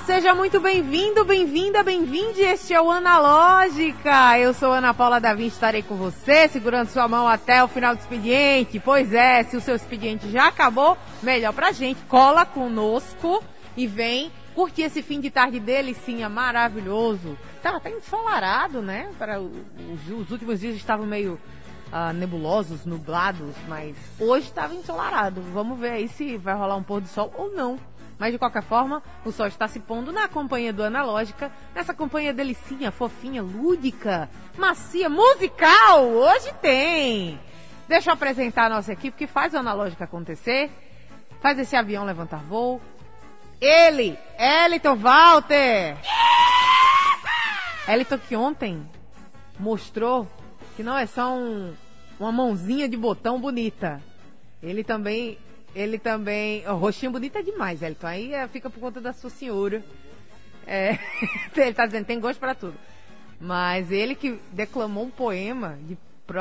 Seja muito bem-vindo, bem-vinda, bem-vinde. Este é o Analógica. Eu sou Ana Paula Davim, estarei com você, segurando sua mão até o final do expediente. Pois é, se o seu expediente já acabou, melhor pra gente. Cola conosco e vem curtir esse fim de tarde delicinha maravilhoso. Tava até ensolarado, né? Para os, os últimos dias estavam meio ah, nebulosos, nublados, mas hoje estava ensolarado. Vamos ver aí se vai rolar um pôr do sol ou não. Mas de qualquer forma, o sol está se pondo na companhia do Analógica, nessa companhia delicinha, fofinha, lúdica, macia, musical. Hoje tem! Deixa eu apresentar a nossa equipe que faz o Analógica acontecer, faz esse avião levantar voo. Ele, Eliton Walter! Eliton que ontem mostrou que não é só um, uma mãozinha de botão bonita. Ele também ele também. O roxinho bonito é demais, Elton. Aí é, fica por conta da sua senhora. É, ele tá dizendo, tem gosto para tudo. Mas ele que declamou um poema de,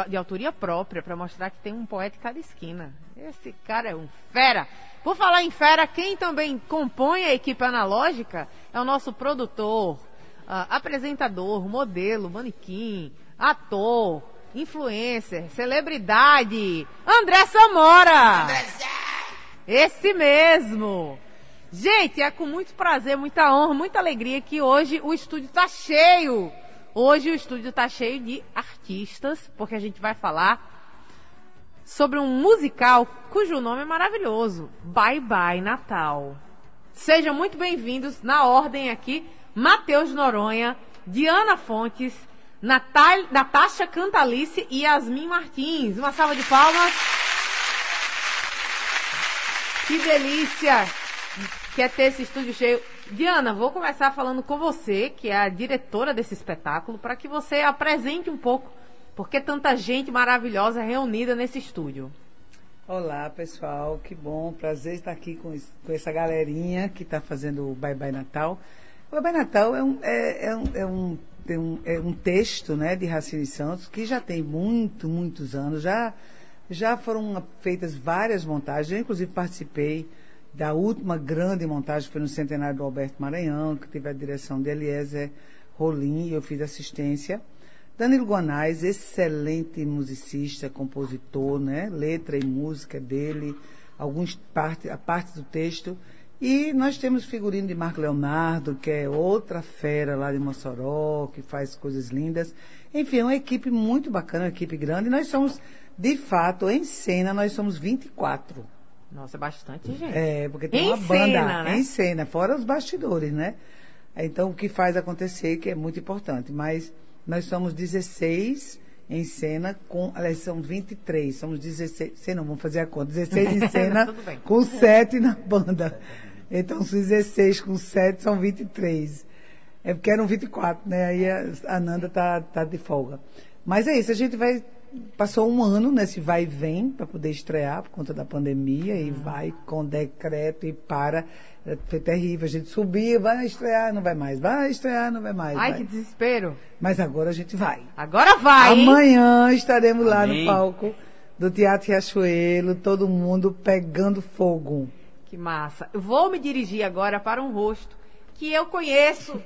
de autoria própria para mostrar que tem um poeta em cada esquina. Esse cara é um fera. Por falar em fera, quem também compõe a equipe analógica é o nosso produtor, uh, apresentador, modelo, manequim, ator, influencer, celebridade, André Samora! André esse mesmo! Gente, é com muito prazer, muita honra, muita alegria que hoje o estúdio está cheio. Hoje o estúdio está cheio de artistas, porque a gente vai falar sobre um musical cujo nome é maravilhoso: Bye Bye Natal. Sejam muito bem-vindos na ordem aqui: Matheus Noronha, Diana Fontes, Natal, Natasha Cantalice e Yasmin Martins. Uma salva de palmas. Que delícia que é ter esse estúdio cheio. Diana, vou começar falando com você, que é a diretora desse espetáculo, para que você apresente um pouco por que tanta gente maravilhosa reunida nesse estúdio. Olá, pessoal, que bom, prazer estar aqui com, com essa galerinha que está fazendo o Bye Bye Natal. O Bye Bye Natal é um, é, é um, é um, um, é um texto né, de Racine Santos que já tem muito, muitos anos, já já foram feitas várias montagens, eu inclusive participei da última grande montagem, que foi no centenário do Alberto Maranhão, que teve a direção de Eliezer Rolim, e eu fiz assistência. Danilo Guanais, excelente musicista, compositor, né? Letra e música dele, alguns parte, a parte do texto. E nós temos figurino de Marco Leonardo, que é outra fera lá de Mossoró, que faz coisas lindas. Enfim, é uma equipe muito bacana, uma equipe grande. Nós somos de fato, em cena nós somos 24. Nossa, é bastante gente. É, porque tem em uma cena, banda né? em cena, fora os bastidores, né? Então, o que faz acontecer, que é muito importante. Mas nós somos 16 em cena, com, aliás, são 23, somos 16, sei não, vamos fazer a conta, 16 em cena, com 7 na banda. Então, os 16 com 7 são 23. É porque eram 24, né? Aí a, a Nanda tá, tá de folga. Mas é isso, a gente vai passou um ano nesse vai e vem para poder estrear por conta da pandemia e vai com decreto e para. Foi terrível. A gente subia, vai estrear, não vai mais. Vai estrear, não vai mais. Ai, vai. que desespero. Mas agora a gente vai. Agora vai. Amanhã hein? estaremos Amém. lá no palco do Teatro Riachuelo, todo mundo pegando fogo. Que massa. Eu vou me dirigir agora para um rosto que eu conheço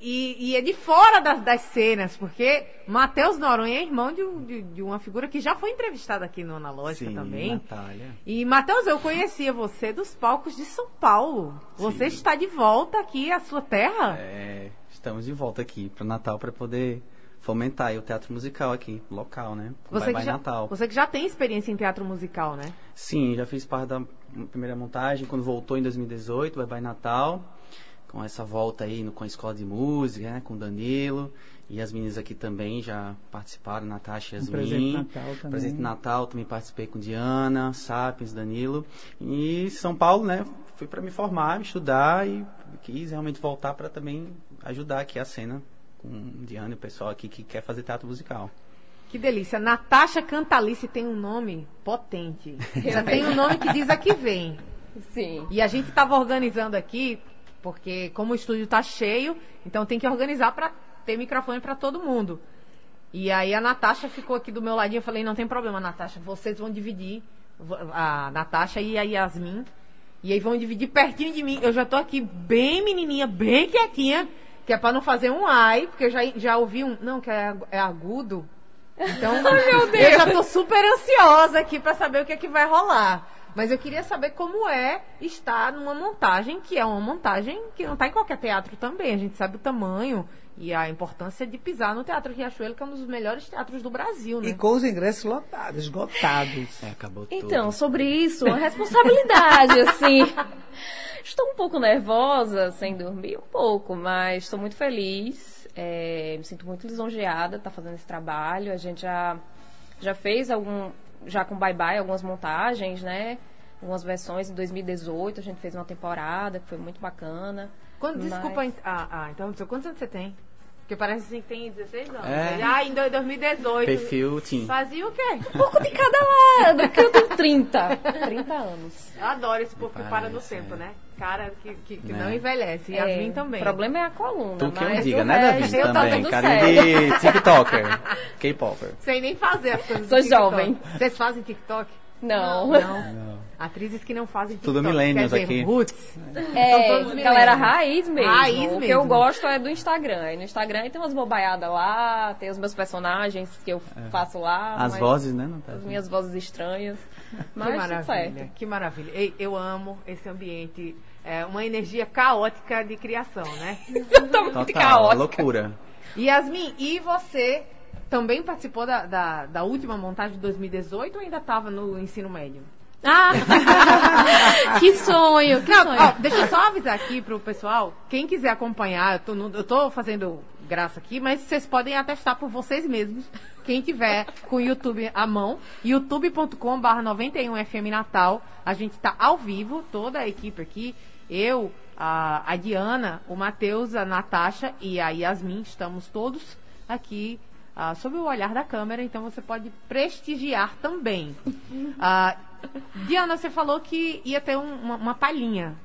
e, e, é de fora das, das cenas, porque Matheus Noronha é irmão de, de, de, uma figura que já foi entrevistada aqui no Analógica Sim, também. Natália. E, Matheus, eu conhecia você dos palcos de São Paulo. Você Sim. está de volta aqui à sua terra? É, estamos de volta aqui para Natal para poder fomentar o teatro musical aqui, local, né? Você que, já, Natal. você que já tem experiência em teatro musical, né? Sim, já fiz parte da primeira montagem, quando voltou em 2018, Bye Bye Natal com essa volta aí no, com a escola de música, né, com o Danilo. E as meninas aqui também já participaram, Natasha e Yasmin. Um presente Natal também. Presente Natal, também participei com Diana, Sapiens, Danilo. E São Paulo, né, fui para me formar, estudar e quis realmente voltar para também ajudar aqui a cena com Diana e o pessoal aqui que quer fazer teatro musical. Que delícia. Natasha Cantalice tem um nome potente. Já tem um nome que diz aqui vem. Sim. E a gente estava organizando aqui, porque como o estúdio tá cheio, então tem que organizar para ter microfone para todo mundo. E aí a Natasha ficou aqui do meu ladinho, eu falei, não tem problema, Natasha, vocês vão dividir a Natasha e a Yasmin. E aí vão dividir pertinho de mim. Eu já tô aqui bem menininha, bem quietinha, que é para não fazer um ai, porque eu já, já ouvi um, não, que é, é agudo. Então, eu já tô super ansiosa aqui para saber o que é que vai rolar. Mas eu queria saber como é estar numa montagem que é uma montagem que não está em qualquer teatro também. A gente sabe o tamanho e a importância de pisar no Teatro Riachuelo, que é um dos melhores teatros do Brasil, né? E com os ingressos lotados, esgotados. É, acabou tudo. Então, sobre isso, a responsabilidade, assim. Estou um pouco nervosa, sem dormir, um pouco, mas estou muito feliz. É, me sinto muito lisonjeada estar tá fazendo esse trabalho. A gente já, já fez algum, já com Bye Bye algumas montagens, né? Algumas versões em 2018, a gente fez uma temporada que foi muito bacana. Quando, mas... Desculpa, ah, ah, então, quantos anos você tem? Porque parece assim que tem 16 anos. É. Ah, em 2018. Perfil Tim. Fazia o quê? Um pouco de cada lado, porque eu tenho 30. 30 anos. Eu adoro esse povo que para no tempo, é. né? Cara que, que, que né? não envelhece. E é, a mim também. O problema é a coluna. Tu que eu mas diga, né, Davi? eu também. Tá Carinho de TikToker. K-Popper. Sem nem fazer as coisas. Sou jovem. Vocês fazem TikTok? Não. Não. não. Atrizes que não fazem TikTok. Tudo millennials aqui. Roots. É, galera raiz mesmo. Raiz o mesmo. que eu gosto é do Instagram. E no Instagram tem umas bobaiadas lá, tem os meus personagens que eu é. faço lá. As vozes, né? Não tá as minhas vozes estranhas. Mas que maravilha, certo. que maravilha. Ei, eu amo esse ambiente. É uma energia caótica de criação, né? Totalmente Total, caótica. loucura. Yasmin, e você também participou da, da, da última montagem de 2018 ou ainda estava no ensino médio? Ah! que sonho, que Não, sonho. Ó, deixa eu só avisar aqui pro pessoal, quem quiser acompanhar, eu tô, no, eu tô fazendo graça aqui, mas vocês podem atestar por vocês mesmos. Quem tiver com o YouTube à mão, youtube.com.br 91FM Natal. A gente tá ao vivo, toda a equipe aqui. Eu, a, a Diana, o Matheus, a Natasha e a Yasmin, estamos todos aqui uh, sob o olhar da câmera, então você pode prestigiar também. Uh, Diana, você falou que ia ter um, uma, uma palhinha.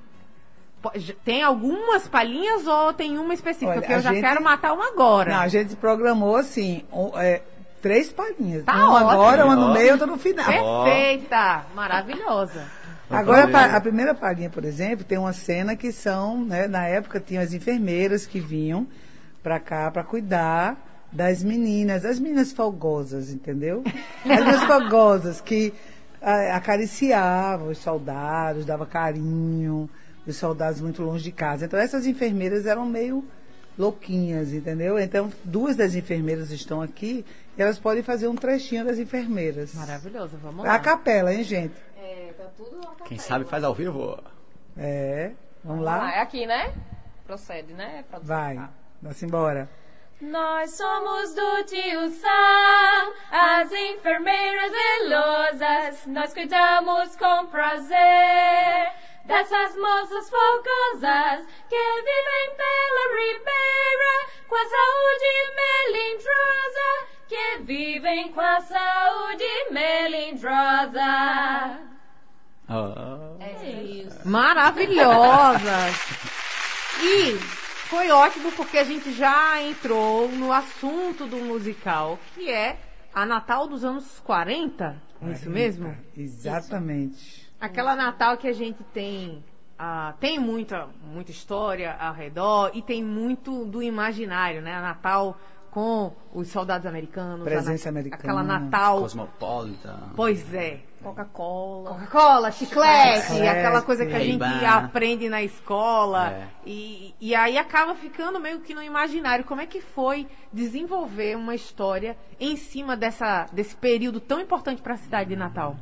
Tem algumas palhinhas ou tem uma específica? Olha, Porque eu já gente... quero matar uma agora. Não, a gente programou assim, um, é, três palhinhas. Tá uma ótimo. agora, uma no meio e outra no final. Perfeita! Maravilhosa. Agora, a, a primeira palhinha, por exemplo, tem uma cena que são, né, na época tinham as enfermeiras que vinham para cá para cuidar das meninas, as meninas folgosas, entendeu? As meninas folgosas que a, acariciavam os soldados, dava carinho, os soldados muito longe de casa. Então essas enfermeiras eram meio louquinhas, entendeu? Então duas das enfermeiras estão aqui e elas podem fazer um trechinho das enfermeiras. Maravilhoso, vamos lá. A capela, hein, gente? É, tá tudo a capela. Quem sabe faz ao vivo. É, vamos, Vamos lá? lá, é aqui, né? Procede, né? produção? Vai, vamos embora. Nós somos do tio Sam, as enfermeiras zelosas, nós cuidamos com prazer dessas moças folgosas que vivem pela ribeira com a saúde melindrosa, que vivem com a saúde melindrosa. Oh. É isso. Maravilhosas! E foi ótimo porque a gente já entrou no assunto do musical, que é a Natal dos anos 40. É isso mesmo? Exatamente. Aquela Natal que a gente tem. ah, tem muita, muita história ao redor e tem muito do imaginário, né? A Natal com os soldados americanos. a Presença na- americana. Aquela Natal. Cosmopolita. Pois é. Coca-Cola. Coca-Cola, chiclete, Chiclete. aquela coisa que a gente aprende na escola. É. E, e aí acaba ficando meio que no imaginário. Como é que foi desenvolver uma história em cima dessa, desse período tão importante para a cidade de Natal?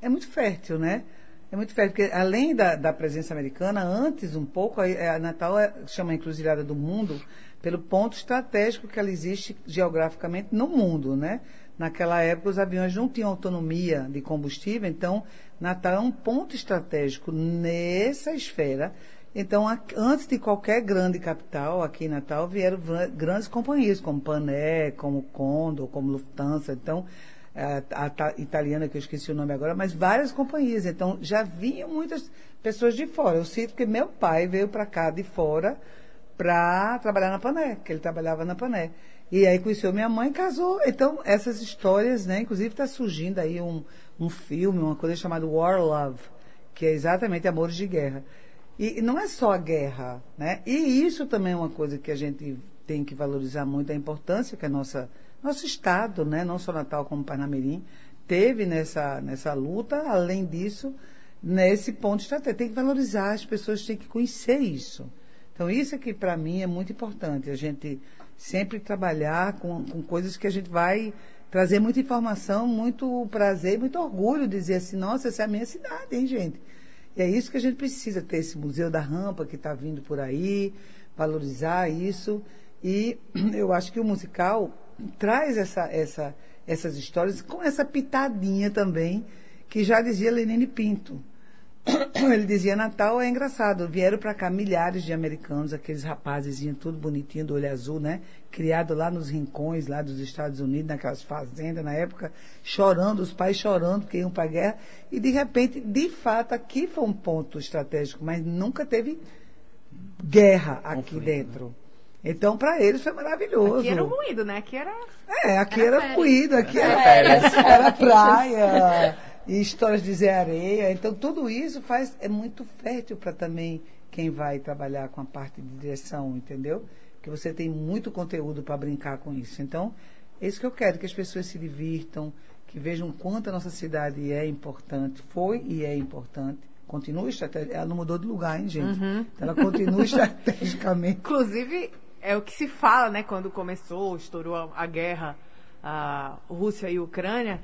É muito fértil, né? É muito fértil, porque além da, da presença americana, antes um pouco, a, a Natal é, chama encruzilhada do mundo pelo ponto estratégico que ela existe geograficamente no mundo, né? Naquela época os aviões não tinham autonomia de combustível, então Natal é um ponto estratégico nessa esfera. Então, a- antes de qualquer grande capital, aqui em Natal, vieram grandes companhias, como Pané, como Condor, como Lufthansa. Então, a, a, italiana, que eu esqueci o nome agora, mas várias companhias. Então, já vinham muitas pessoas de fora. Eu sinto que meu pai veio para cá de fora para trabalhar na Pané, que ele trabalhava na Pané. E aí conheceu minha mãe e casou. Então, essas histórias, né? Inclusive está surgindo aí um, um filme, uma coisa chamada War Love, que é exatamente Amores de Guerra. E, e não é só a guerra, né? E isso também é uma coisa que a gente tem que valorizar muito, a importância que a nossa nosso Estado, né, não só Natal como Parnamirim, teve nessa, nessa luta, além disso, nesse ponto estratégico. Tem que valorizar, as pessoas têm que conhecer isso. Então, isso aqui, para mim, é muito importante. A gente sempre trabalhar com, com coisas que a gente vai trazer muita informação, muito prazer, muito orgulho, dizer assim, nossa, essa é a minha cidade, hein, gente? E é isso que a gente precisa, ter esse Museu da Rampa que está vindo por aí, valorizar isso. E eu acho que o musical traz essa, essa, essas histórias com essa pitadinha também, que já dizia Lenine Pinto. Ele dizia, Natal é engraçado. Vieram para cá milhares de americanos, aqueles rapazes tudo bonitinho, do olho azul, né? Criado lá nos rincões, lá dos Estados Unidos, naquelas fazendas, na época, chorando, os pais chorando porque iam para a guerra. E, de repente, de fato, aqui foi um ponto estratégico, mas nunca teve guerra aqui Conflito, dentro. Né? Então, para eles foi maravilhoso. Aqui era ruído, né? Aqui era. É, aqui era, era ruído, aqui era, era, era praia, e histórias de Zé Areia. Então, tudo isso faz, é muito fértil para também quem vai trabalhar com a parte de direção, entendeu? Que você tem muito conteúdo para brincar com isso. Então, é isso que eu quero, que as pessoas se divirtam, que vejam quanto a nossa cidade é importante, foi e é importante continua estratégica. Ela não mudou de lugar, hein, gente? Uhum. Ela continua estrategicamente. Inclusive, é o que se fala, né, quando começou, estourou a, a guerra, a Rússia e a Ucrânia,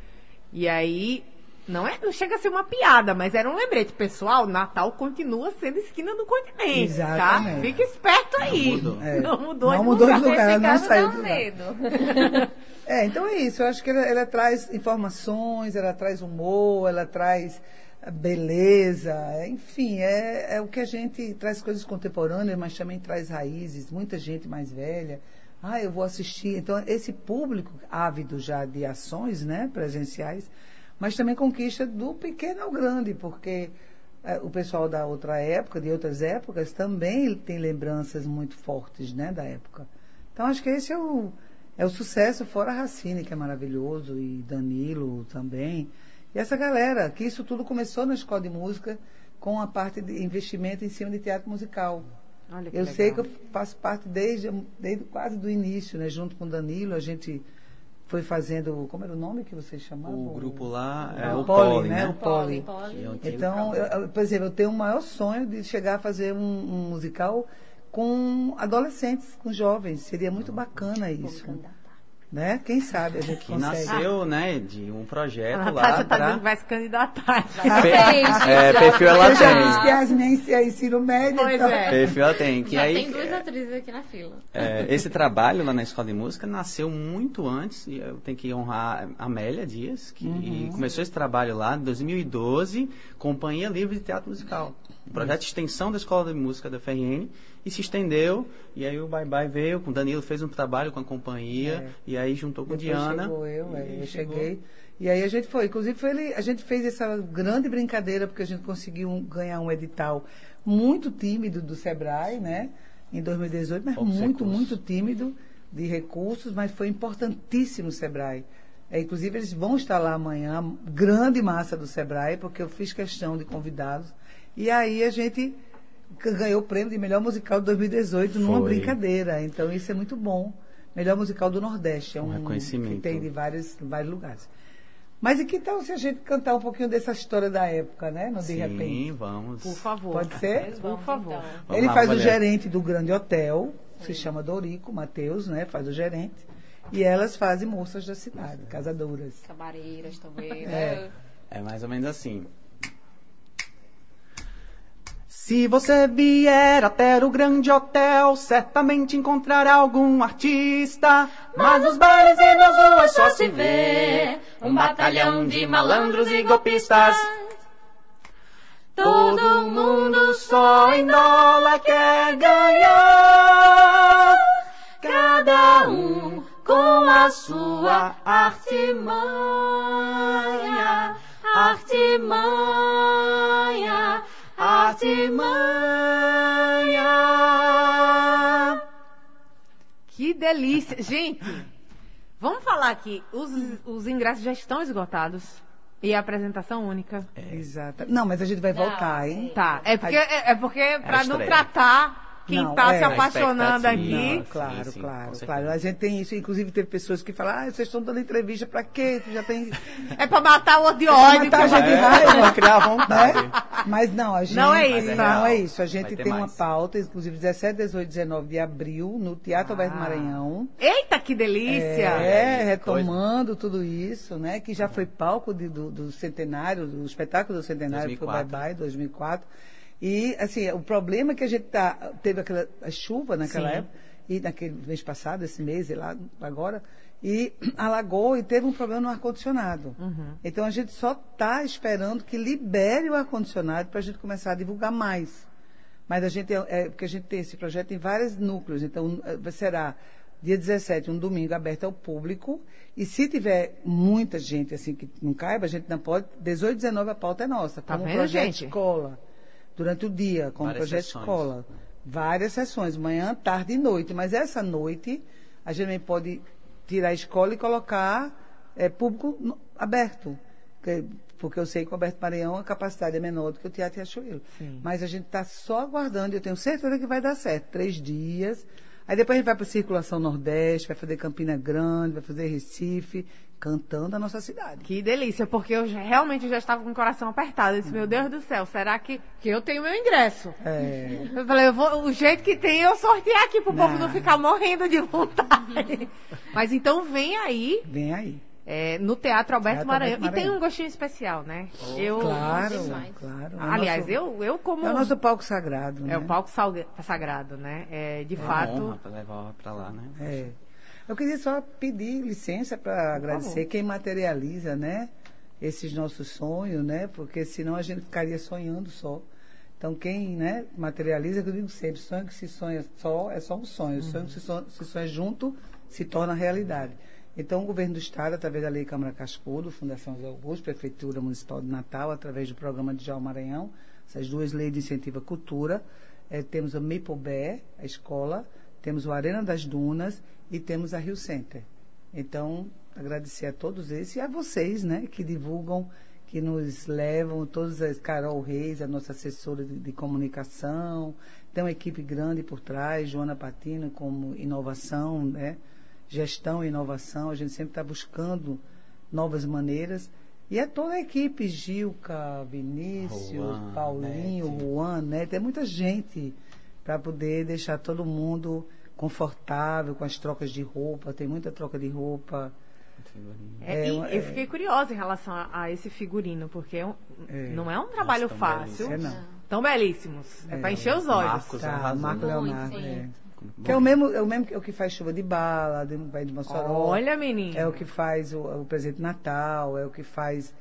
e aí não é, não chega a ser uma piada, mas era um lembrete. Pessoal, Natal continua sendo esquina do continente, tá? Exatamente. tá? Fica esperto aí. Não mudou. É. Não mudou, não de, mudou lugar. de lugar. Ela não saiu do medo. é, então é isso. Eu acho que ela, ela traz informações, ela traz humor, ela traz beleza, enfim, é, é o que a gente traz coisas contemporâneas, mas também traz raízes, muita gente mais velha. Ah, eu vou assistir. Então, esse público ávido já de ações né, presenciais, mas também conquista do pequeno ao grande, porque é, o pessoal da outra época, de outras épocas, também tem lembranças muito fortes né, da época. Então, acho que esse é o, é o sucesso, fora Racine, que é maravilhoso, e Danilo também. E essa galera, que isso tudo começou na escola de música com a parte de investimento em cima de teatro musical. Olha que eu legal. sei que eu faço parte desde, desde quase do início, né? Junto com o Danilo, a gente foi fazendo, como era o nome que vocês chamavam? O grupo lá é o, o Poli, né? né? O Poli. Então, eu, por exemplo, eu tenho o maior sonho de chegar a fazer um, um musical com adolescentes, com jovens. Seria muito bacana isso né? Quem sabe a gente que consegue. nasceu, né, de um projeto a lá. A tá dizendo que vai se candidatar. é, perfil ela tem. que as nem é ensino médio. Pois então. é. Perfil ela tem. Que Já aí, tem duas atrizes aqui na fila. É, esse trabalho lá na Escola de Música nasceu muito antes, e eu tenho que honrar a Amélia Dias, que uhum. começou esse trabalho lá em 2012, Companhia Livre de Teatro Musical. Um projeto de extensão da Escola de Música da FRN e se estendeu. E aí o Bye Bye veio, com o Danilo fez um trabalho com a companhia, é. e aí juntou com Depois Diana. Chegou eu, é, eu chegou. cheguei. E aí a gente foi. Inclusive, foi ele, a gente fez essa grande brincadeira, porque a gente conseguiu um, ganhar um edital muito tímido do Sebrae, né? Em 2018, mas Poucos muito, recursos. muito tímido de recursos, mas foi importantíssimo o Sebrae. É, inclusive, eles vão estar lá amanhã, grande massa do Sebrae, porque eu fiz questão de convidá-los. E aí a gente ganhou o prêmio de melhor musical de 2018 Foi. numa brincadeira. Então isso é muito bom. Melhor musical do Nordeste. É um, um reconhecimento. que tem de vários, vários lugares. Mas e que tal se a gente cantar um pouquinho dessa história da época, né? No De Repente. Sim, vamos. Por favor. Pode ser? Por favor. Então. Ele lá, faz o gerente do grande hotel, Sim. se chama Dorico, Matheus, né? Faz o gerente. E elas fazem moças da cidade, casadoras. Cabareiras também, é. né? É. é mais ou menos assim. Se você vier até o grande hotel, certamente encontrará algum artista. Mas nos bailes e nas ruas só se vê um batalhão de malandros e golpistas. Todo mundo só em dólar quer ganhar. Cada um com a sua artimanha, artimanha, artimanha. Que delícia. Gente, vamos falar aqui. Os, os ingressos já estão esgotados. E a apresentação única. Exato. Não, mas a gente vai voltar, hein? Tá. É porque, é, é porque pra não estreia. tratar quem Não, tá é. se apaixonando A aqui. Não, claro, Sim, sim, claro, claro. A gente tem isso. Inclusive, teve pessoas que falam, ah, vocês estão dando entrevista pra quê? Já tem. É pra matar o ódio. matar a gente É, raiva. criar vontade. Né? Mas não, a gente. Não é isso, tá? Não é isso. A gente tem uma mais. pauta, inclusive 17, 18, 19 de abril, no Teatro Alberto Ah. Maranhão. Eita, que delícia! É, retomando tudo isso, né? Que já foi palco de- do, do centenário, do espetáculo do centenário, que foi 2004. Bye Bye, 2004. E, assim, o problema é que a gente tá, teve aquela a chuva naquela Sim. época, e naquele mês passado, esse mês, e lá agora, e alagou e teve um problema no ar-condicionado. Uhum. Então a gente só está esperando que libere o ar-condicionado para a gente começar a divulgar mais. Mas a gente é, porque a gente tem esse projeto em vários núcleos. Então eh, será dia 17, um domingo aberto ao público. E se tiver muita gente assim que não caiba, a gente não pode. 18, 19 a pauta é nossa. Tá como vendo, projeto gente? escola. Durante o dia, como Várias projeto sessões. escola. Várias sessões, manhã, tarde e noite. Mas essa noite a gente também pode tirar a escola e colocar eh, público no- aberto. Que- Porque eu sei que o Alberto Maranhão a capacidade é menor do que o Teatro Riachuelo. Mas a gente está só aguardando, eu tenho certeza que vai dar certo. Três dias. Aí depois a gente vai para Circulação Nordeste, vai fazer Campina Grande, vai fazer Recife, cantando a nossa cidade. Que delícia, porque eu já- realmente já estava com o coração apertado. Eu disse, meu Deus do céu, será que, que eu tenho meu ingresso? É, Eu falei, eu vou, o jeito que tem, eu sortear aqui pro povo Não. não ficar morrendo de vontade. Mas então vem aí, vem aí. é, no Teatro Alberto Teatro Maranhão. Alberto E tem Maranhão. um gostinho especial, né? eu, Claro, claro. É aliás, nosso- eu, eu como... É o nosso palco sagrado, né? É o palco salga- sagrado, né? É, de Uma fato... honra pra levar pra lá, né? É. Eu queria só pedir licença para agradecer quem materializa, né? Esses nossos sonhos, né? Porque senão a gente ficaria sonhando só. Então, quem né, materializa, eu digo sempre, sonho que se sonha só é só um sonho. Sonho que se sonha, se sonha junto se torna realidade. Então, o governo do Estado, através da Lei Câmara Cascudo, Fundação José Augusto, Prefeitura Municipal de Natal, através do programa de João Maranhão, essas duas leis de incentivo à cultura, eh, temos a Maplebear, a escola, temos o Arena das Dunas e temos a Rio Center. Então, agradecer a todos esses e a vocês, né, que divulgam, que nos levam, todas as Carol Reis, a nossa assessora de, de comunicação, tem uma equipe grande por trás, Joana Patino como inovação, né, gestão e inovação, a gente sempre está buscando novas maneiras. E é toda a equipe, Gilca, Vinícius, Juan, Paulinho, Nete. Juan, né? Tem muita gente para poder deixar todo mundo confortável com as trocas de roupa. Tem muita troca de roupa. É, É, e é- eu fiquei curiosa em relação a, a esse figurino, porque é um- É. não é um trabalho tão fácil. É, não. Tão belíssimos. É, É. pra encher os olhos. Marcos Tá. Marco Leonardo. É. Que é o mesmo, é o mesmo que, é o que faz chuva de bala, de, vai de Mossoró. Olha, menino. É o que faz o, o presente de Natal, é o que faz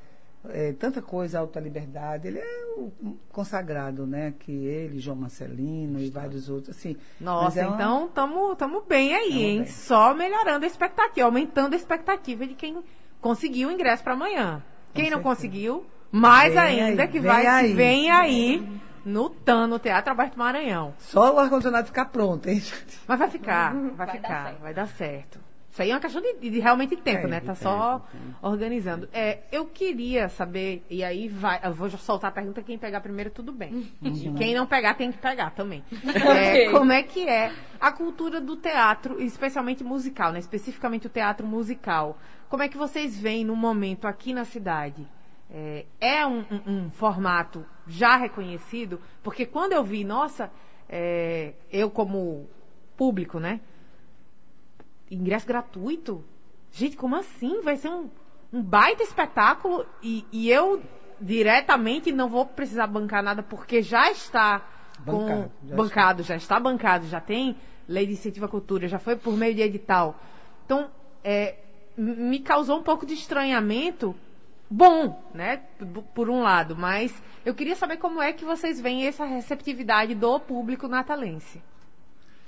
é, tanta coisa, Alta Liberdade. Ele é o consagrado, né? Que ele, João Marcelino e vários outros. Assim, Nossa, é uma- então tamo, tamo bem aí, Tamo hein? bem. Só melhorando a expectativa, aumentando a expectativa de quem conseguiu o ingresso para amanhã. Quem não certeza. conseguiu, mais Vem ainda aí, que vem vai aí. vem aí no TAN, no Teatro Alberto Maranhão. Só o ar-condicionado ficar pronto, hein? Mas vai ficar, vai, Vai dar ficar, certo. vai dar certo. Isso aí é uma questão de, de realmente tempo, É, né? Tá tempo, só organizando. É, eu queria saber, e aí vai, eu vou soltar a pergunta, quem pegar primeiro, tudo bem. E quem não pegar, tem que pegar também. É, como é que é a cultura do teatro, especialmente musical, né? Especificamente o teatro musical. Como é que vocês veem no momento aqui na cidade? É, é um, um- um formato já reconhecido? Porque quando eu vi, nossa, é, eu como público, né? Ingresso gratuito? Gente, como assim? Vai ser um, um baita espetáculo e, e eu diretamente não vou precisar bancar nada porque já está com- Bancado, já bancado, já está bancado, já tem lei de incentivo à cultura, já foi por meio de edital. Então, é, me causou um pouco de estranhamento. Bom, né? Por um lado, mas eu queria saber como é que vocês veem essa receptividade do público natalense.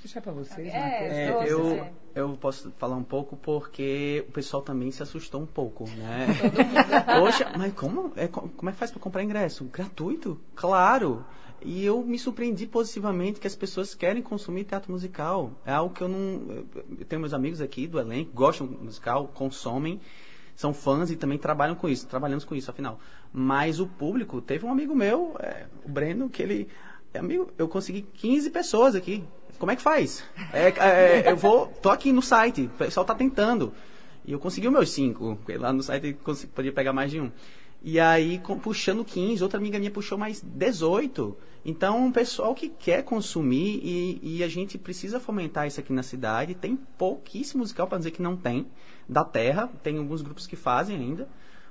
Deixar para vocês, É. É, eu, é. eu posso falar um pouco porque o pessoal também se assustou um pouco, né? Poxa, mas como é, co- como é que faz para comprar ingresso? Gratuito? Claro! E eu me surpreendi positivamente que as pessoas querem consumir teatro musical. É algo que eu não. Eu tenho meus amigos aqui do elenco, gostam do musical, consomem, são fãs e também trabalham com isso, trabalhamos com isso, afinal. Mas o público, teve um amigo meu, é, o Breno, que ele. Amigo, eu consegui 15 pessoas aqui. Como é que faz? É, é, eu vou. tô aqui no site, o pessoal tá tentando. E eu consegui os meus cinco, lá no site podia pegar mais de um. E aí, com- puxando 15, outra amiga minha puxou mais 18. Então, o pessoal que quer consumir e, e a gente precisa fomentar isso aqui na cidade. Tem pouquíssimo musical, para dizer que não tem, da terra. Tem alguns grupos que fazem ainda.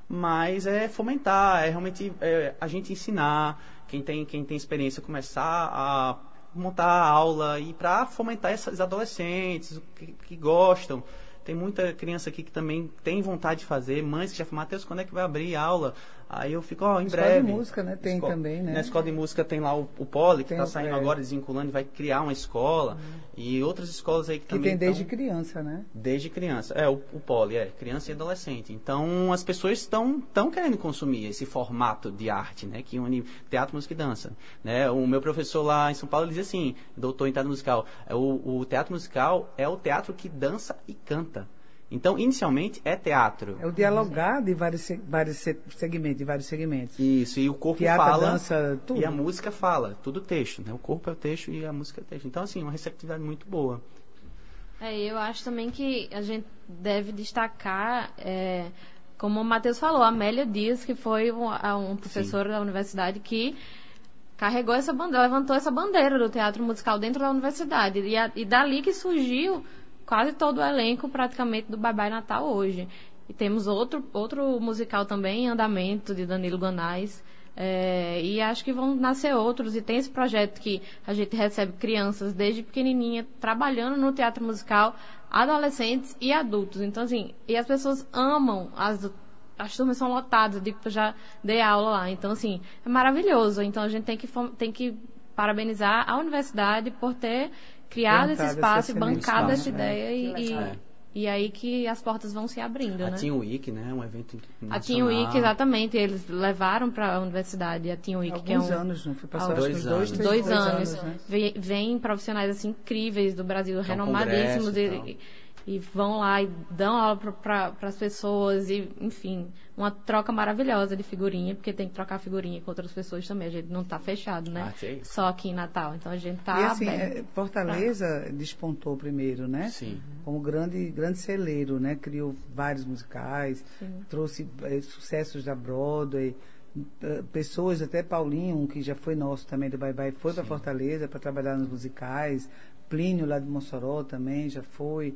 Mas é fomentar, é realmente é, a gente ensinar, quem tem, quem tem experiência, começar a montar aula e para fomentar esses adolescentes que, que gostam. Tem muita criança aqui que também tem vontade de fazer, mães que já falam, Matheus, quando é que vai abrir aula? Aí eu fico, ó, em Escola de breve. música, né? Tem também, né? Na escola de música tem lá o, o Poli, que Tem está o- saindo. Uhum. agora, desvinculando, e vai criar uma escola. E outras escolas aí que, Que também tem desde tão- criança, né? Desde criança. É, o, o poli, é, criança e adolescente. Então, as pessoas estão tão querendo consumir esse formato de arte, né? Que une teatro, música e dança. Né? O meu professor lá em São Paulo ele diz assim, doutor em teatro musical, é, o, o teatro musical é o teatro que dança e canta. Então, inicialmente, é teatro. É o dialogar de vários, vários se- segmentos, de vários segmentos. Isso, e o corpo Teatro, fala dança, tudo. e a música fala, tudo texto, né? O corpo é o texto e a música é o texto. Então, assim, uma receptividade muito boa. É, eu acho também que a gente deve destacar, é, como o Matheus falou, a Amélia Dias, que foi um, a- um professor da universidade que carregou essa bandeira, levantou essa bandeira do teatro musical dentro da universidade. E, a- e dali que surgiu quase todo o elenco praticamente do Bye Bye Natal hoje. E temos outro, outro musical também em andamento de Danilo Guanais. É, e acho que vão nascer outros. E tem esse projeto que a gente recebe crianças desde pequenininha trabalhando no teatro musical, adolescentes e adultos. Então, assim, e as pessoas amam as as turmas são lotadas, eu digo que eu já dei aula lá. Então, assim, é maravilhoso. Então, a gente tem que, tem que parabenizar a universidade por ter criado esse espaço esse e excelente bancado espaço, essa né? ideia. E, e, É. e aí que as portas vão se abrindo, A né? Team Week, né? Um evento A Team Week, nacional. exatamente, eles levaram para a universidade a Team Week, que é Alguns um, anos, não foi? Alguns- acho que uns dois, três, dois três anos. né? Vem, vem profissionais assim incríveis do Brasil, um renomadíssimos, e e, e vão lá e dão aula para as pessoas, e enfim, uma troca maravilhosa de figurinha, porque tem que trocar figurinha com outras pessoas também. A gente não está fechado, né? Ah, é. Só aqui em Natal. Então a gente está E assim, aberto. é, Fortaleza despontou primeiro, né? Sim. Como grande, grande celeiro, né? Criou vários musicais, trouxe eh, sucessos da Broadway, eh, pessoas, até Paulinho, que já foi nosso também do Bye Bye, foi para Fortaleza para trabalhar nos musicais, Plínio lá de Mossoró também já foi.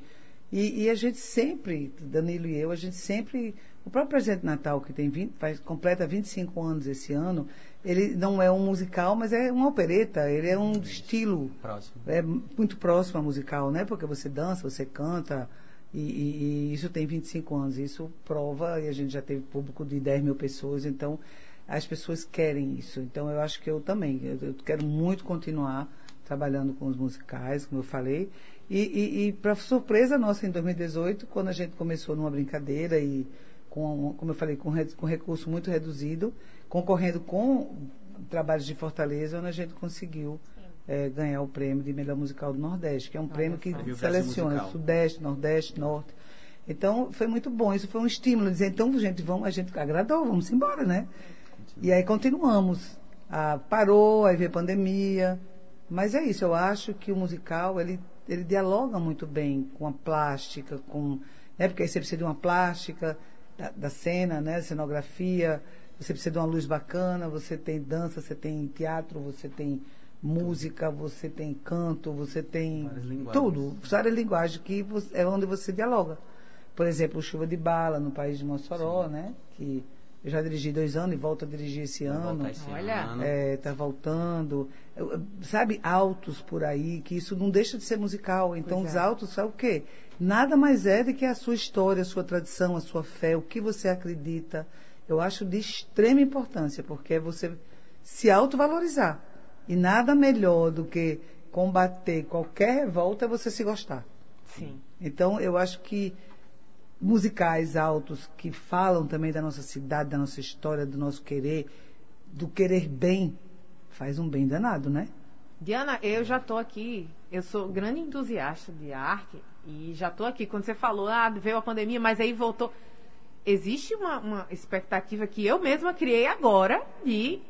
E, e a gente sempre, Danilo e eu, a gente sempre. O próprio Presidente Natal, que tem 20, faz, completa 25 anos esse ano, ele não é um musical, mas é uma opereta, ele é um estilo Próximo. é muito próximo ao musical, né? Porque você dança, você canta, e, e- e isso tem 25 anos. Isso prova, e a gente já teve público de 10 mil pessoas, então as pessoas querem isso. Então eu acho que eu também, eu, eu quero muito continuar trabalhando com os musicais, como eu falei. E, e, e para surpresa nossa, em 2018, quando a gente começou numa brincadeira e com, como eu falei, com, com recurso muito reduzido, concorrendo com trabalhos de Fortaleza, onde a gente conseguiu eh, ganhar o prêmio de melhor musical do Nordeste, que é um prêmio que seleciona Musical. Sudeste, Nordeste, Norte. Então, foi muito bom. Isso foi um estímulo. Dizer, então, gente, vamos, a gente agradou, vamos embora, né? E aí continuamos. Ah, parou, aí veio a pandemia. Mas é isso, eu acho que o musical, ele, ele dialoga muito bem com a plástica, com... Né? Porque aí você precisa de uma plástica da, da cena, né? Cenografia, você precisa de uma luz bacana, você tem dança, você tem teatro, você tem música, você tem canto, você tem tudo. Várias linguagens que você- é onde você dialoga. Por exemplo, Chuva de Bala, no país de Mossoró, né? Que eu já dirigi dois anos e volto a dirigir esse Vai ano. esse Olha. ano. É, tá voltando. Sabe, altos por aí, que isso não deixa de ser musical. Então, Pois os é. altos são o quê? Nada mais é do que a sua história, a sua tradição, a sua fé, o que você acredita. Eu acho de extrema importância, porque é você se autovalorizar. E nada melhor do que combater qualquer revolta é você se gostar. Sim. Então, eu acho que musicais altos que falam também da nossa cidade, da nossa história, do nosso querer, do querer bem, faz um bem danado, né? Diana, eu já tô aqui, eu sou grande entusiasta de arte e já tô aqui. Quando você falou, ah, veio a pandemia, mas aí voltou. Existe uma, uma expectativa que eu mesma criei agora de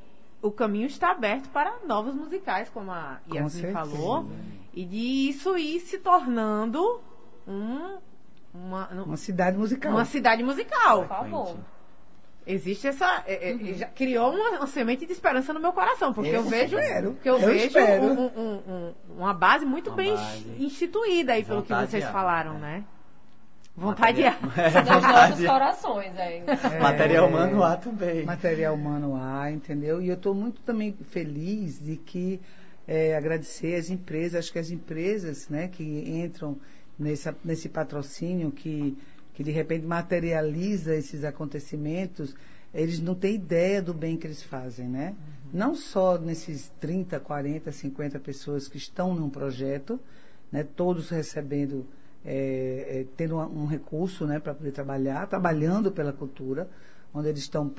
o caminho está aberto para novos musicais, como a Yasmin falou, e de isso ir se tornando um, uma, Uma cidade musical. uma cidade musical. Por favor. Existe essa. é, é, já criou uma, uma semente de esperança no meu coração, porque eu, Eu vejo. espero, Porque eu, eu vejo um- um- um- uma base muito Uma bem base. instituída aí, pelo que vocês há, falaram, é. né? Vontade há. Dos nossos corações, é. Material humano há também. material humano há, entendeu? E eu estou muito também feliz de que é, agradecer as empresas, acho que as empresas né, que entram nessa, nesse patrocínio, que, que de repente materializa esses acontecimentos, eles não têm ideia do bem que eles fazem, né? Não só nesses 30, 40, 50 pessoas que estão num projeto, né, todos recebendo, é, é, tendo um recurso né, para poder trabalhar, trabalhando pela cultura, onde eles estão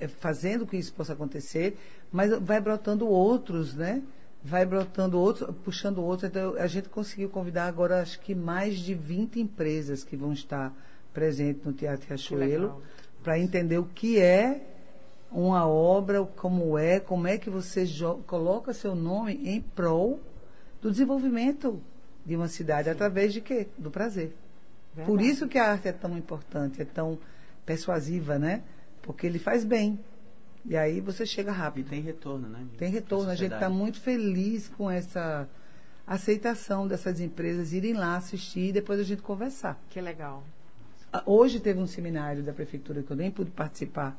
é, fazendo que isso possa acontecer, mas vai brotando outros, né? Vai brotando outros, puxando outros. Então, a gente conseguiu convidar agora, acho que mais de 20 empresas que vão estar presentes no Teatro Riachuelo para entender o que é uma obra, como é, como é que você coloca seu nome em prol do desenvolvimento de uma cidade através de quê? Do prazer. Por Verdade. isso que a arte é tão importante, é tão persuasiva, né? Porque ele faz bem. E aí você chega E rápido. tem retorno, né? Tem retorno. A gente está muito feliz com essa aceitação dessas empresas irem lá assistir e depois a gente conversar. Que legal. Ah, Hoje teve um seminário da prefeitura que eu nem pude participar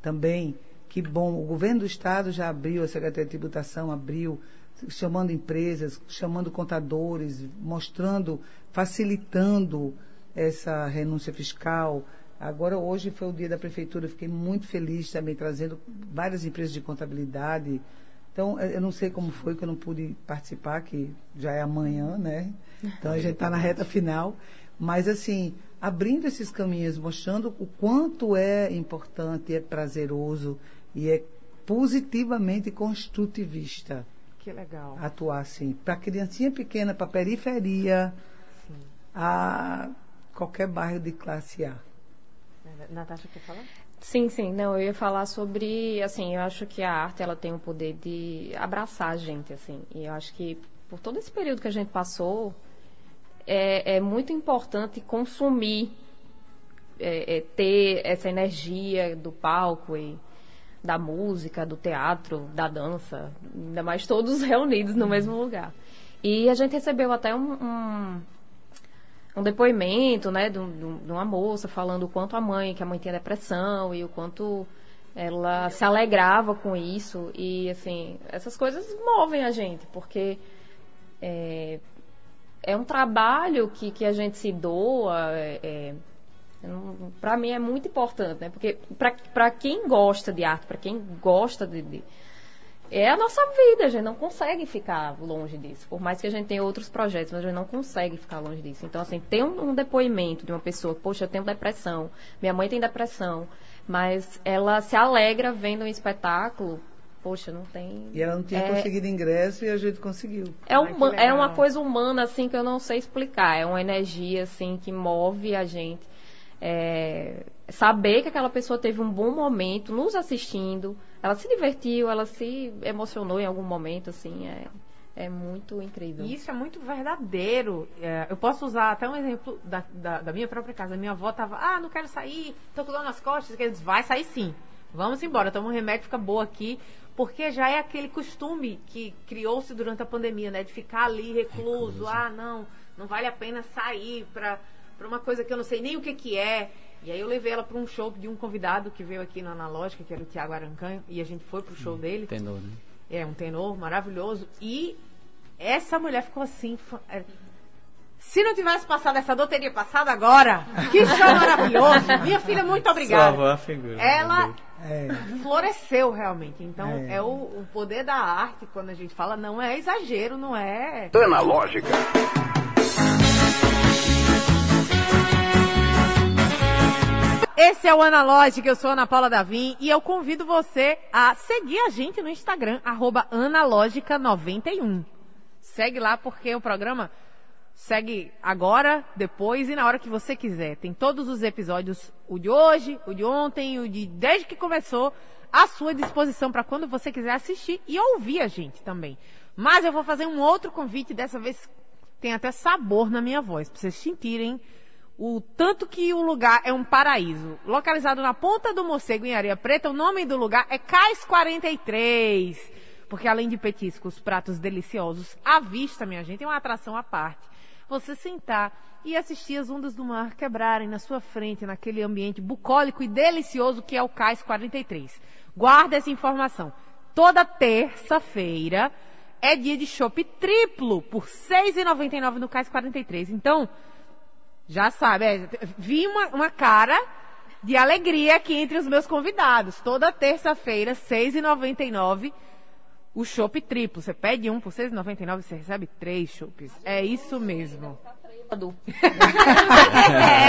também. Que bom, o governo do estado já abriu, a Secretaria de Tributação abriu, chamando empresas, chamando contadores, mostrando, facilitando essa renúncia fiscal. Agora, hoje foi o dia da prefeitura, fiquei muito feliz também, trazendo várias empresas de contabilidade. Então, eh, eu não sei como foi que eu não pude participar, que já é amanhã, né? Então, a gente está na reta final. Mas, assim, abrindo esses caminhos, mostrando o quanto é importante, é prazeroso e é positivamente construtivista Que legal. atuar assim. Para criancinha pequena, para periferia, Sim. a qualquer bairro de classe A. Natasha, quer falar? Sim, sim. Não, eu ia falar sobre, assim, eu acho que a arte ela tem o poder de abraçar a gente, assim. E eu acho que por todo esse período que a gente passou, é, é muito importante consumir, é, é, ter essa energia do palco e da música, do teatro, da dança, ainda mais todos reunidos no mesmo lugar. E a gente recebeu até um, um, um depoimento, né, de, um- de um- uma moça falando o quanto a mãe, que a mãe tinha depressão e o quanto ela se alegrava com isso. E, assim, essas coisas movem a gente, porque é, é um trabalho que, que a gente se doa. É, é, para mim é muito importante, né? Porque para quem gosta de arte, para quem gosta de, de- é a nossa vida, a gente não consegue ficar longe disso. Por mais que a gente tenha outros projetos, mas a gente não consegue ficar longe disso. Então, assim, ter um, um depoimento de uma pessoa, poxa, eu tenho depressão, minha mãe tem depressão, mas ela se alegra vendo um espetáculo, poxa, não tem. E ela não tinha É- conseguido ingresso e a gente conseguiu. é, Ai, uma, é uma coisa humana, assim, que eu não sei explicar. É uma energia, assim, que move a gente. É, saber que aquela pessoa teve um bom momento nos assistindo, ela se divertiu, ela se emocionou em algum momento, assim, é, é muito incrível. E isso é muito verdadeiro. É, eu posso usar até um exemplo da, da, da minha própria casa. Minha avó tava, ah, não quero sair, tô com dor nas costas. Eles vai sair sim. Vamos embora, toma um remédio, fica boa aqui. Porque já é aquele costume que criou-se durante a pandemia, né? De ficar ali recluso. Ah, não, não vale a pena sair pra, pra uma coisa que eu não sei nem o que que é. E aí eu levei ela para um show de um convidado que veio aqui na Analógica, que era o Tiago Arancanho, e a gente foi pro show dele. Tenor, né? É, um tenor maravilhoso. E essa mulher ficou assim, é, Se não tivesse passado essa dor, teria passado agora. Que show maravilhoso. Minha filha, muito obrigada. Salvou a figura. Ela É. floresceu realmente. Então, É. é, o, o poder da arte, quando a gente fala, não é exagero, não é. Analógica. Esse é o Analógica, eu sou Ana Paula Davim e eu convido você a seguir a gente no Instagram, arroba analógica91. Segue lá porque o programa segue agora, depois e na hora que você quiser. Tem todos os episódios, o de hoje, o de ontem, o de desde que começou, à sua disposição para quando você quiser assistir e ouvir a gente também. Mas eu vou fazer um outro convite, dessa vez tem até sabor na minha voz, para vocês sentirem o tanto que o lugar é um paraíso. Localizado na Ponta do Morcego, em Areia Preta, o nome do lugar é Cais 43. Porque além de petiscos, pratos deliciosos, à vista, minha gente, é uma atração à parte. Você sentar e assistir as ondas do mar quebrarem na sua frente, naquele ambiente bucólico e delicioso que é o Cais 43. Guarda essa informação. Toda terça-feira é dia de chopp triplo por R$ 6,99 no Cais 43. Então, já sabe, é, vi uma, uma cara de alegria aqui entre os meus convidados. Toda terça-feira, R$ 6,99, o chopp triplo. Você pede um por R$ 6,99, você recebe três chopps. É isso mesmo. Bêbado.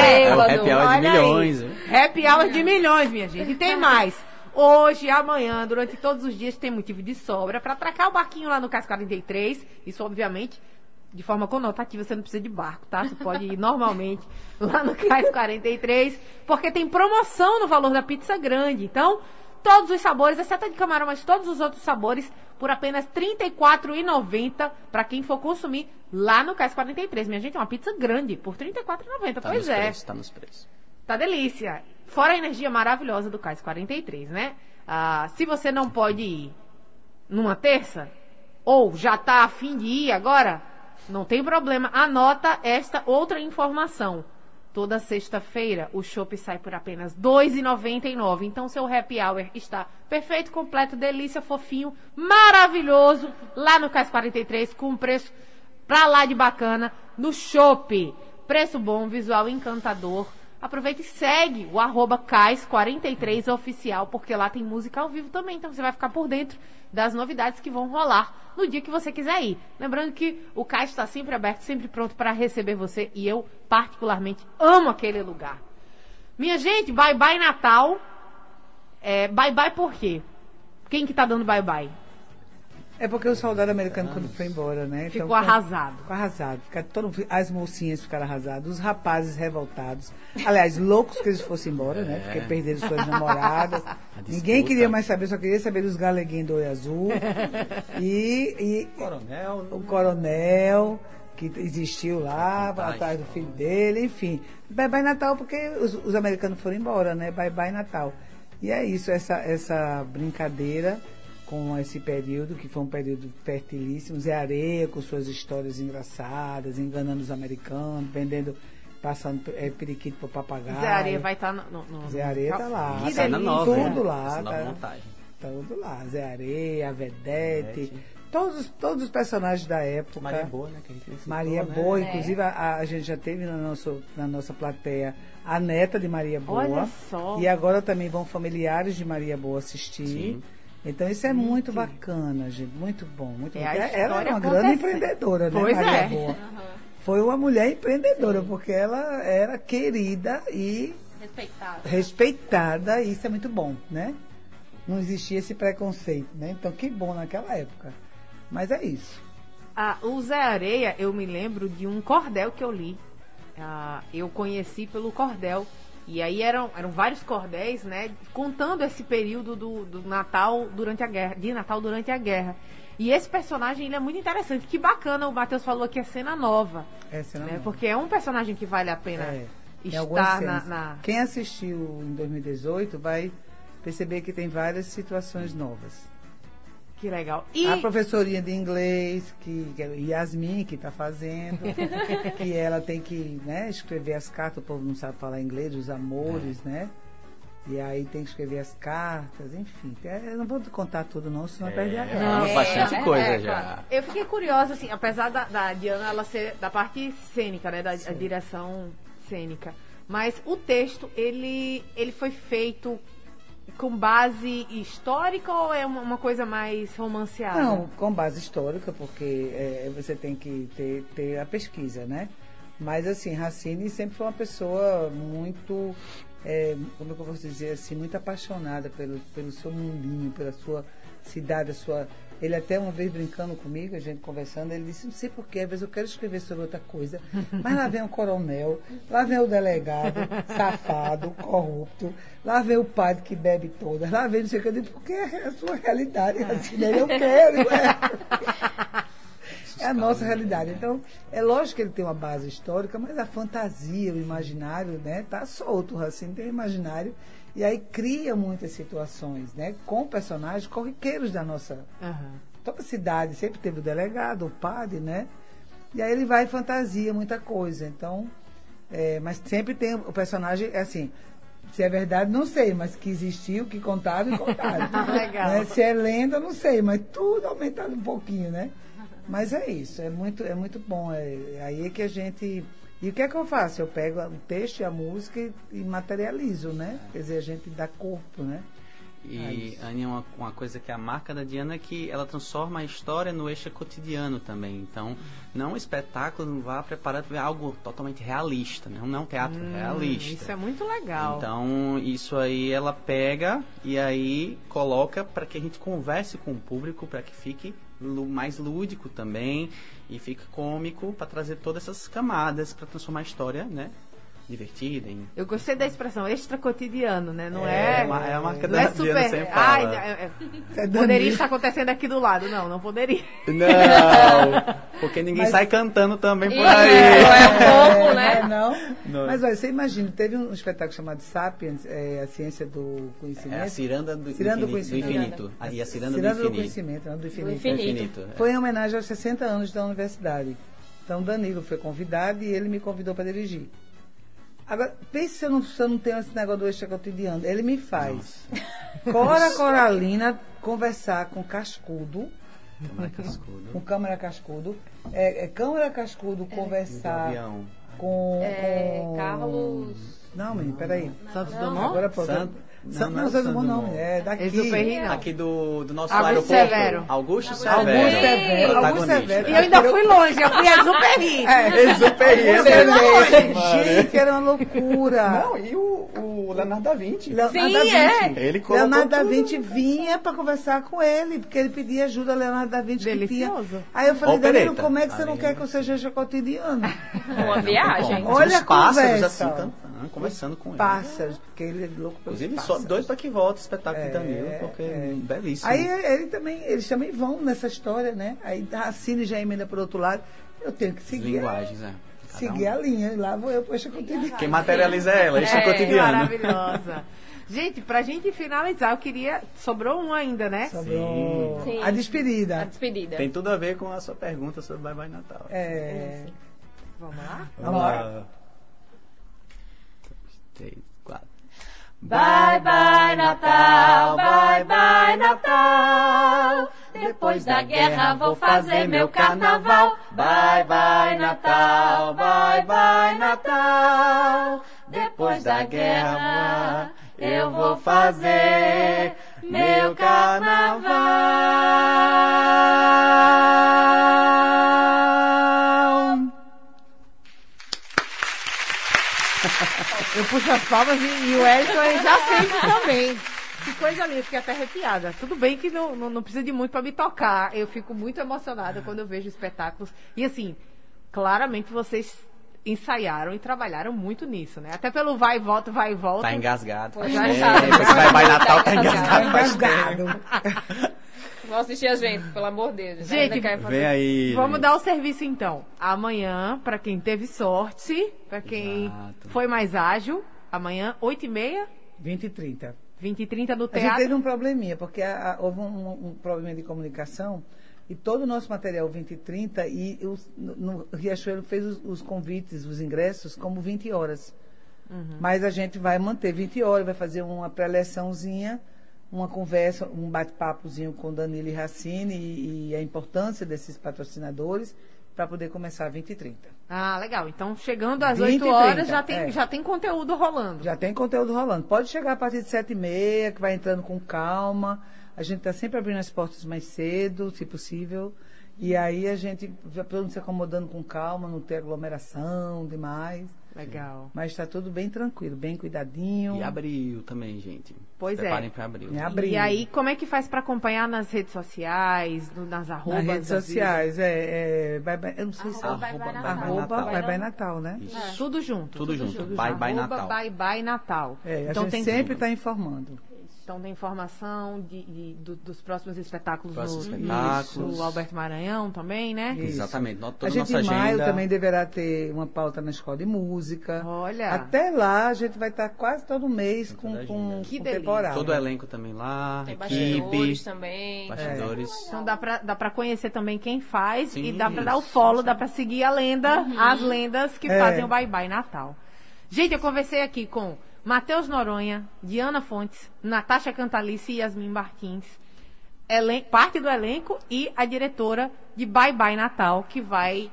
É, o happy hour de aí. milhões. viu? Happy hour de milhões, minha gente. E tem mais. Hoje, amanhã, durante todos os dias, tem motivo de sobra para atracar o barquinho lá no Cais 43. Isso, obviamente, de forma conotativa, você não precisa de barco, tá? Você pode ir normalmente lá no Cais 43, porque tem promoção no valor da pizza grande. Então, todos os sabores, exceto a de camarão, mas todos os outros sabores, por apenas R$ 34,90 para quem for consumir lá no Cais 43. Minha gente, é uma pizza grande, por R$ 34,90. Tá pois é. preços, tá nos preços. Tá delícia. Fora a energia maravilhosa do Cais 43, né? Ah, se você não pode ir numa terça, ou já tá a fim de ir agora, não tem problema. Anota esta outra informação. Toda sexta-feira o chopp sai por apenas R$ 2,99. Então seu happy hour está perfeito, completo, delícia, fofinho, maravilhoso, lá no Cais 43, com um preço pra lá de bacana, no chopp. Preço bom, visual encantador. Aproveita e segue o arroba Cais43oficial, porque lá tem música ao vivo também, então você vai ficar por dentro das novidades que vão rolar no dia que você quiser ir. Lembrando que o Cais está sempre aberto, sempre pronto para receber você, e eu, particularmente, amo aquele lugar. Minha gente, bye bye Natal. É, bye bye por quê? Quem que tá dando bye bye? É porque o soldado americano, quando foi embora, né? Ficou ficou- arrasado. Ficou arrasado. Fica todo, as mocinhas ficaram arrasadas, os rapazes revoltados. Aliás, loucos que eles fossem embora, né? Porque perderam suas namoradas. Ninguém queria mais saber, só queria saber dos galeguinhos do olho azul. E, e Coronel. o coronel que existiu lá, Fantástico. atrás do filho dele, enfim. Bye bye Natal, porque os, os americanos foram embora, né? Bye bye Natal. E é isso, essa, essa brincadeira com esse período, que foi um período fertilíssimo. Zé Areia, com suas histórias engraçadas, enganando os americanos, vendendo, passando é, periquito para papagaio. Zé Areia vai estar no, no, no- Zé Areia tá lá. Que Tá Tá na nova, Tudo né? lá, tá. montagem. Tudo lá. Zé Areia, a Vedete, Vedete. todos, os- todos os personagens da época. Maria Boa, né? Que a gente citou, Maria né? Boa, É. inclusive a, a gente já teve na, nosso, na nossa plateia a neta de Maria Boa. Olha só. E agora também vão familiares de Maria Boa assistir. Sim. Então isso é muito bacana, gente. Muito bom, muito É bom. Ela era história uma grande acontecendo. empreendedora, né, Pois Maria é. Boa? Foi uma mulher empreendedora, porque ela era querida e Respeitado. respeitada, e isso é muito bom, né? Não existia esse preconceito, né? Então que bom naquela época. Mas é isso. Ah, o Zé Areia, eu me lembro de um cordel que eu li. Ah, eu conheci pelo cordel. E aí eram, eram vários cordéis, né? Contando esse período do, do Natal durante a guerra, de Natal durante a guerra. E esse personagem, ele é muito interessante. Que bacana, o Matheus falou que é cena nova. Essa não Né? Porque é um personagem que vale a pena É, estar na, na- Quem assistiu em 2018 vai perceber que tem várias situações novas. Que legal. E A professorinha de inglês, que, que é Yasmin, que está fazendo, que ela tem que né, escrever as cartas, o povo não sabe falar inglês, os amores, né? E aí tem que escrever as cartas, enfim. É, eu não vou te contar tudo não, senão É, perde a não, graça. é bastante coisa é, já. claro. Eu fiquei curiosa, assim, apesar da, da Diana ela ser da parte cênica, né? Da a direção cênica. Mas o texto, ele, ele foi feito com base histórica ou é uma, coisa mais romanceada? Não, com base histórica, porque é, você tem que ter, ter a pesquisa, né? Mas, assim, Racine sempre foi uma pessoa muito, é, como é que eu posso dizer assim, muito apaixonada pelo, pelo seu mundinho, pela sua cidade, a sua... Ele até uma vez brincando comigo, a gente conversando, ele disse, não sei porquê, às vezes eu quero escrever sobre outra coisa, mas lá vem o coronel, lá vem o delegado, safado, corrupto, lá vem o padre que bebe todas, lá vem não sei o que, eu digo, porque é a sua realidade, assim, né? eu quero, é. É a nossa realidade. Então, é lógico que ele tem uma base histórica, mas a fantasia, o imaginário, né, tá solto. O Racine tem imaginário e aí cria muitas situações, né, com personagens corriqueiros da nossa Aham. toda cidade. Sempre teve o delegado, o padre, né? E aí ele vai e fantasia muita coisa. Então, é, mas sempre tem o personagem, é assim. Se é verdade, não sei, mas que existiu, que contaram e contaram. Legal. Né? Se é lenda, não sei, mas tudo aumentado um pouquinho, né? Mas é isso, é muito, é muito bom. É, aí é que a gente. E o que é que eu faço? Eu pego o texto e a música e, e materializo, né? Quer dizer, a gente dá corpo, né? É E, isso. Aninha, uma, uma coisa que é a marca da Diana é que ela transforma a história no eixo cotidiano também. Então, não um espetáculo, não vá preparado para algo totalmente realista, né? não é um teatro realista. Isso é muito legal. Então, isso aí ela pega e aí coloca para que a gente converse com o público, para que fique mais lúdico também e fique cômico para trazer todas essas camadas para transformar a história, né, divertida em Eu gostei da expressão extra cotidiano, né? Não é. É, uma- é a marca não da é Diana super. sempre Ai, fala. é- é- É poderia estar acontecendo aqui do lado. Não, não poderia. Não, porque ninguém Mas- sai cantando também por aí. é um pouco, né? É, não? Não. Mas olha, você imagina, teve um espetáculo chamado Sapiens, é, a ciência do É conhecimento. a ciranda do, Ciranda do infinito, do conhecimento. infinito. Ah, E a ciranda, Ciranda do do infinito. conhecimento, não do infinito. Do infinito. Infinito, é. Foi em homenagem aos 60 anos da universidade. Então Danilo foi convidado e ele me convidou para dirigir. Agora, pense se eu, não, se eu não tenho esse negócio do extra cotidiano. Ele me faz. Cora Coralina conversar com Cascudo, Câmara Cascudo. com Câmara Cascudo. É, é Câmara Cascudo Do conversar avião. com, É, com- Carlos. Não, menino, peraí. Santos. Dumont? Agora pô, Sant- Não, não, não, não é não, não, não, é daqui. Não. Aqui do, do nosso Augusto aeroporto. Severo. Augusto Severo. Augusto Severo. Augusto. Severo. E eu ainda fui longe, eu fui a Superi. É, Exupéry. Severo. Gente, era uma loucura. Não, e o, o Leonardo da Vinci. Leonardo Sim, da Vinci. é. Ele colocou Leonardo da tudo. Vinci vinha para conversar com ele, porque ele pedia ajuda a Leonardo da Vinci que tinha. Delicioso. Aí eu falei. Danilo, como é que você não quer que eu seja cotidiano? Uma viagem. Olha Os a pássaros conversa. assim, conversando com ele. Pássaros, porque ele é louco pelos Inclusive, só pássaros. dois para que volte o espetáculo É, de Danilo, porque é. é belíssimo. Aí ele também, eles também vão nessa história, né? Aí Racine já emenda por outro lado. Eu tenho que As seguir, linguagens, é. Cada seguir um. a linha. E lá vou eu, poxa, cotidiano. Quem materializa é ela, este é, É, cotidiano. maravilhosa. Gente, pra gente finalizar, eu queria. Sobrou um ainda, né? Sobrou Sim. a A despedida. despedida. Tem tudo a ver com a sua pergunta sobre Bye Bye Natal. É, Vamos lá? vamos lá. Três, quatro. Bye bye Natal, bye bye Natal. Depois da guerra vou fazer meu carnaval. Bye bye Natal, bye bye Natal. Depois da guerra eu vou fazer meu carnaval. Eu puxo as palmas e, e o Elton ele já sente também. Que coisa linda, fiquei até arrepiada. Tudo bem que não, não, não precisa de muito pra me tocar. Eu fico muito emocionada quando eu vejo espetáculos. E assim, claramente vocês ensaiaram e trabalharam muito nisso, né? Até pelo vai e volta, vai e volta. Tá engasgado. Pois é. Esse Bye Bye Natal tá Tá engasgado tempo. Engasgado. Vão assistir a gente, pelo amor de Deus. Gente, fazer- Vem aí. Vamos gente. dar o serviço então. Amanhã, pra quem teve sorte, pra quem Exato. foi mais ágil, amanhã, 8h30, 20 e 30. 20 e 30 no A gente teatro. teve um probleminha, porque a- a- houve um, um problema de comunicação e todo o nosso material 20 e 30 e os- no, no Riachuelo fez os, os convites, os ingressos, como 20 horas. Mas a gente vai manter 20 horas, vai fazer uma pré-eleçãozinha, uma conversa, um bate-papozinho com Danilo e Racine e, e a importância desses patrocinadores para poder começar 20 e 30. Ah, legal. Então, chegando às 20 e 8 horas, 30, já tem, é. já tem conteúdo rolando. Já tem conteúdo rolando. Pode chegar a partir de sete e meia, que vai entrando com calma. A gente está sempre abrindo as portas mais cedo, se possível. E aí a gente vai se acomodando com calma, não ter aglomeração demais. Legal. Mas está tudo bem tranquilo, bem cuidadinho. E abril também, gente. Pois Se é. Preparem para abril. Em abril. E aí, como é que faz para acompanhar nas redes sociais, no- nas arrobas? Nas redes sociais, é, é vai, vai- eu não sei se é Arroba Bye Bye Natal. arroba Natal. vai vai Natal, né? Isso. Tudo junto. Tudo junto. Bye Bye Arroba Natal. Bye Bye Natal. É, a então gente tem sempre está informando. Então tem informação de, de- do- dos próximos espetáculos Próximos no espetáculos. Isso, Alberto Maranhão também, né? Isso. Exatamente. Toda a gente nossa em maio agenda. também deverá ter uma pauta na escola de música. Olha. Até lá a gente vai estar quase todo mês com, com. Que com temporada. Todo o elenco também lá. Tem equipe. bastidores também. Bastidores. Então dá pra, dá pra conhecer também quem faz Sim, e dá pra dar o isso, follow, dá pra seguir a lenda, as lendas que É. fazem o Bye Bye Natal. Gente, eu conversei aqui com Matheus Noronha, Diana Fontes, Natasha Cantalice e Yasmin Martins, parte do elenco e a diretora de Bye Bye Natal, que vai,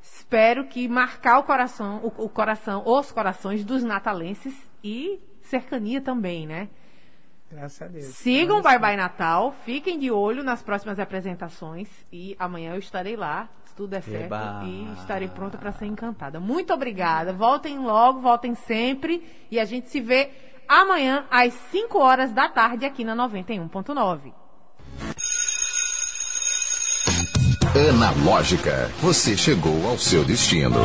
espero que marcar o coração, o, o coração, os corações dos natalenses e cercania também, né? Graças a Deus. Sigam Bye. Bye Natal, fiquem de olho nas próximas apresentações e amanhã eu estarei lá, se tudo der certo, Eba! e estarei pronta para ser encantada. Muito obrigada, voltem logo, voltem sempre e a gente se vê amanhã às 5 horas da tarde aqui na 91.9. Analógica, você chegou ao seu destino.